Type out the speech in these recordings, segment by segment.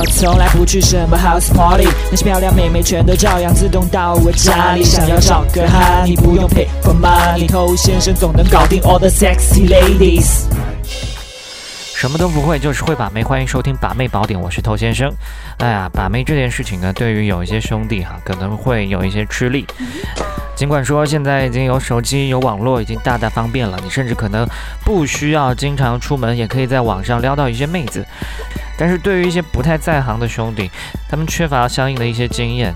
我从来不去什么 house party，那些漂亮妹妹全都照样自动到我家里。想要找个哈，你不用 pay for money，偷先生总能搞定 all the sexy ladies。什么都不会，就是会把妹。欢迎收听把妹宝典，我是偷先生。哎呀，把妹这件事情呢，对于有一些兄弟哈，可能会有一些吃力。尽管说现在已经有手机、有网络，已经大大方便了，你甚至可能不需要经常出门，也可以在网上撩到一些妹子。但是对于一些不太在行的兄弟，他们缺乏相应的一些经验，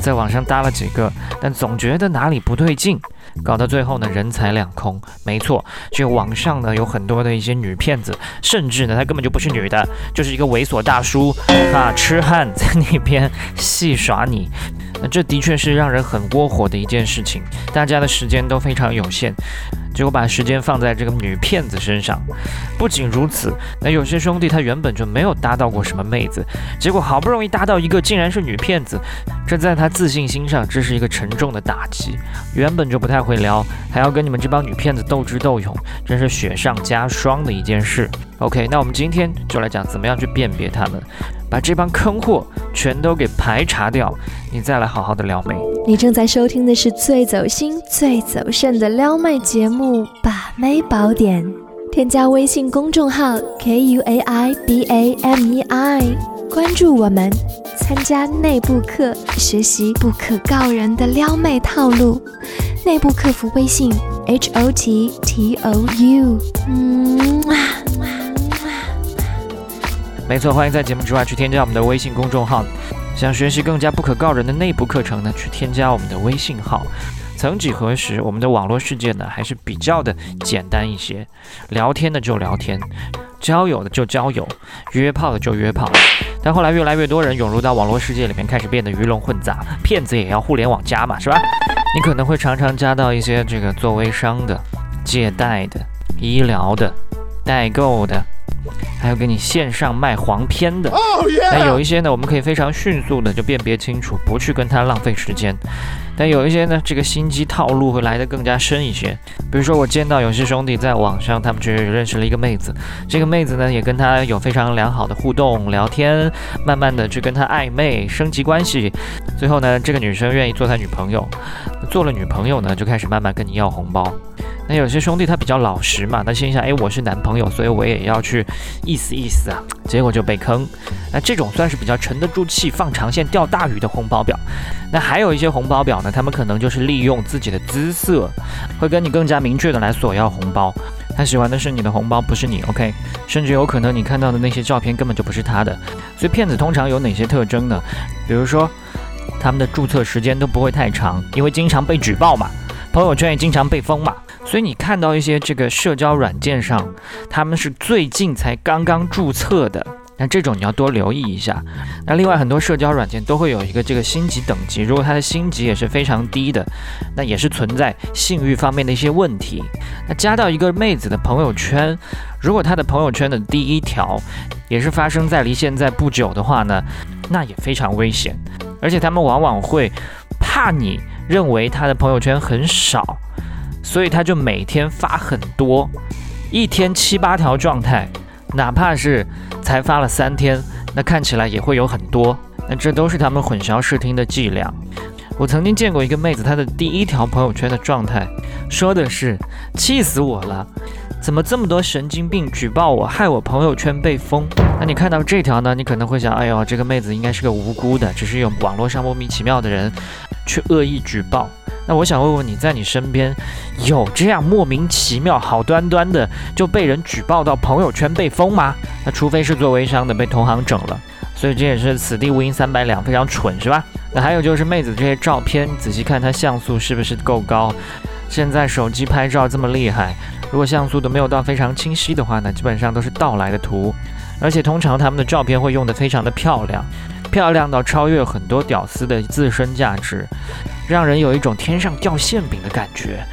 在网上搭了几个，但总觉得哪里不对劲。搞到最后呢，人财两空。没错，这网上呢有很多的一些女骗子，甚至呢她根本就不是女的，就是一个猥琐大叔啊，痴汉在那边戏耍你。那这的确是让人很窝火的一件事情。大家的时间都非常有限。结果把时间放在这个女骗子身上，不仅如此，那有些兄弟他原本就没有搭到过什么妹子，结果好不容易搭到一个，竟然是女骗子，这在他自信心上，这是一个沉重的打击。原本就不太会撩，还要跟你们这帮女骗子斗智斗勇，真是雪上加霜的一件事。OK，那我们今天就来讲怎么样去辨别他们。把这帮坑货全都给排查掉，你再来好好的撩妹。你正在收听的是最走心、最走肾的撩妹节目《把妹宝典》，添加微信公众号 k u a i b a m e i，关注我们，参加内部课，学习不可告人的撩妹套路。内部客服微信 h o t t o u，嗯啊。没错，欢迎在节目之外去添加我们的微信公众号。想学习更加不可告人的内部课程呢，去添加我们的微信号。曾几何时，我们的网络世界呢还是比较的简单一些，聊天的就聊天，交友的就交友，约炮的就约炮。但后来越来越多人涌入到网络世界里面，开始变得鱼龙混杂，骗子也要互联网加嘛，是吧？你可能会常常加到一些这个做微商的、借贷的、医疗的、代购的。还有给你线上卖黄片的，那有一些呢，我们可以非常迅速的就辨别清楚，不去跟他浪费时间。但有一些呢，这个心机套路会来得更加深一些。比如说，我见到有些兄弟在网上，他们去认识了一个妹子，这个妹子呢也跟他有非常良好的互动聊天，慢慢的去跟他暧昧升级关系，最后呢，这个女生愿意做他女朋友，做了女朋友呢，就开始慢慢跟你要红包。那有些兄弟他比较老实嘛，他心想，哎，我是男朋友，所以我也要去意思意思啊，结果就被坑。那这种算是比较沉得住气、放长线钓大鱼的红包表。那还有一些红包表呢，他们可能就是利用自己的姿色，会跟你更加明确的来索要红包。他喜欢的是你的红包，不是你，OK？甚至有可能你看到的那些照片根本就不是他的。所以骗子通常有哪些特征呢？比如说，他们的注册时间都不会太长，因为经常被举报嘛，朋友圈也经常被封嘛。所以你看到一些这个社交软件上，他们是最近才刚刚注册的，那这种你要多留意一下。那另外很多社交软件都会有一个这个星级等级，如果它的星级也是非常低的，那也是存在信誉方面的一些问题。那加到一个妹子的朋友圈，如果她的朋友圈的第一条也是发生在离现在不久的话呢，那也非常危险。而且他们往往会怕你认为他的朋友圈很少。所以他就每天发很多，一天七八条状态，哪怕是才发了三天，那看起来也会有很多。那这都是他们混淆视听的伎俩。我曾经见过一个妹子，她的第一条朋友圈的状态说的是：“气死我了，怎么这么多神经病举报我，害我朋友圈被封？”那你看到这条呢，你可能会想：“哎呦，这个妹子应该是个无辜的，只是有网络上莫名其妙的人去恶意举报。”那我想问问你在你身边有这样莫名其妙、好端端的就被人举报到朋友圈被封吗？那除非是做微商的被同行整了，所以这也是此地无银三百两，非常蠢是吧？那还有就是妹子这些照片，仔细看她像素是不是够高？现在手机拍照这么厉害，如果像素都没有到非常清晰的话呢，基本上都是盗来的图，而且通常他们的照片会用得非常的漂亮，漂亮到超越很多屌丝的自身价值。让人有一种天上掉馅饼的感觉。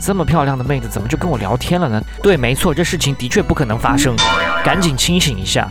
这么漂亮的妹子，怎么就跟我聊天了呢？对，没错，这事情的确不可能发生。赶紧清醒一下。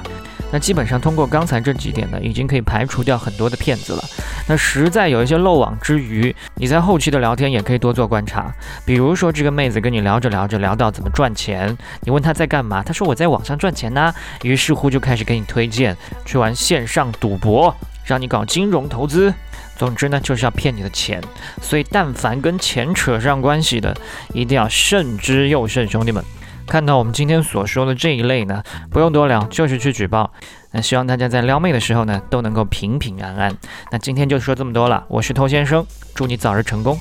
那基本上通过刚才这几点呢，已经可以排除掉很多的骗子了。那实在有一些漏网之鱼，你在后期的聊天也可以多做观察。比如说这个妹子跟你聊着聊着聊到怎么赚钱，你问她在干嘛，她说我在网上赚钱呢，于是乎就开始给你推荐去玩线上赌博，让你搞金融投资。总之呢，就是要骗你的钱。所以但凡跟钱扯上关系的，一定要慎之又慎，兄弟们。看到我们今天所说的这一类呢，不用多聊，就是去举报。那希望大家在撩妹的时候呢，都能够平平安安。那今天就说这么多了，我是偷先生，祝你早日成功。